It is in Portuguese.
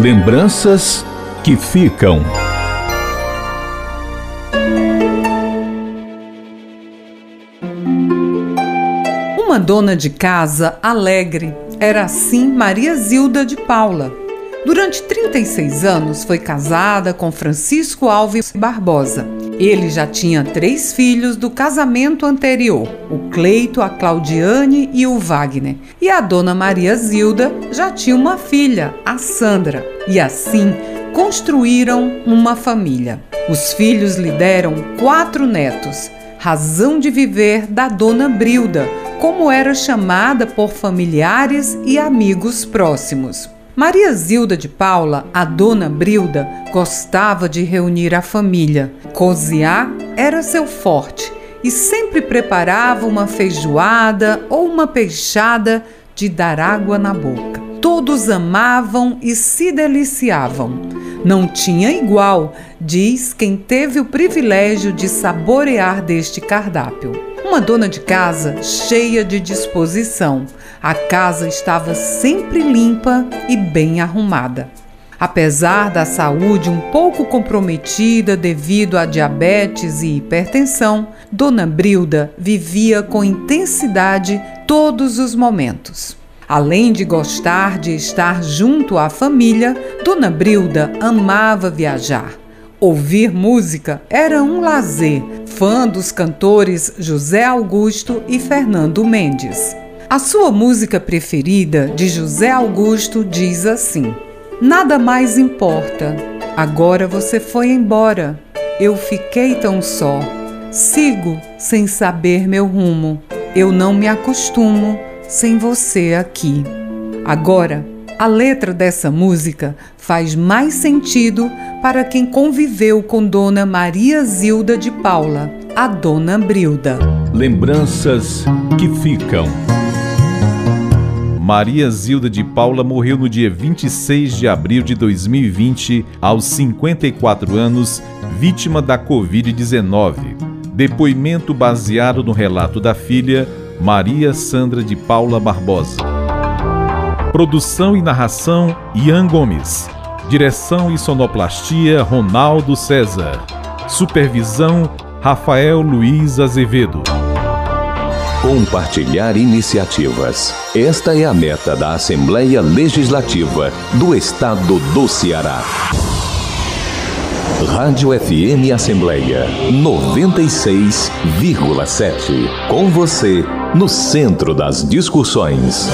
Lembranças que ficam. Uma dona de casa alegre era assim Maria Zilda de Paula. Durante 36 anos foi casada com Francisco Alves Barbosa. Ele já tinha três filhos do casamento anterior: o Cleito, a Claudiane e o Wagner. E a dona Maria Zilda já tinha uma filha, a Sandra. E assim construíram uma família. Os filhos lhe deram quatro netos, razão de viver da dona Brilda como era chamada por familiares e amigos próximos. Maria Zilda de Paula, a dona Brilda, gostava de reunir a família. Cozinhar era seu forte e sempre preparava uma feijoada ou uma peixada de dar água na boca. Todos amavam e se deliciavam. Não tinha igual, diz quem teve o privilégio de saborear deste cardápio. Uma dona de casa cheia de disposição. A casa estava sempre limpa e bem arrumada. Apesar da saúde um pouco comprometida devido a diabetes e hipertensão, Dona Brilda vivia com intensidade todos os momentos. Além de gostar de estar junto à família, Dona Brilda amava viajar. Ouvir música era um lazer, fã dos cantores José Augusto e Fernando Mendes. A sua música preferida de José Augusto diz assim: Nada mais importa, agora você foi embora, eu fiquei tão só. Sigo sem saber meu rumo, eu não me acostumo sem você aqui. Agora, a letra dessa música faz mais sentido para quem conviveu com Dona Maria Zilda de Paula, a Dona Brilda. Lembranças que ficam. Maria Zilda de Paula morreu no dia 26 de abril de 2020, aos 54 anos, vítima da Covid-19. Depoimento baseado no relato da filha, Maria Sandra de Paula Barbosa. Produção e narração: Ian Gomes. Direção e sonoplastia: Ronaldo César. Supervisão: Rafael Luiz Azevedo. Compartilhar iniciativas. Esta é a meta da Assembleia Legislativa do Estado do Ceará. Rádio FM Assembleia 96,7. Com você, no centro das discussões.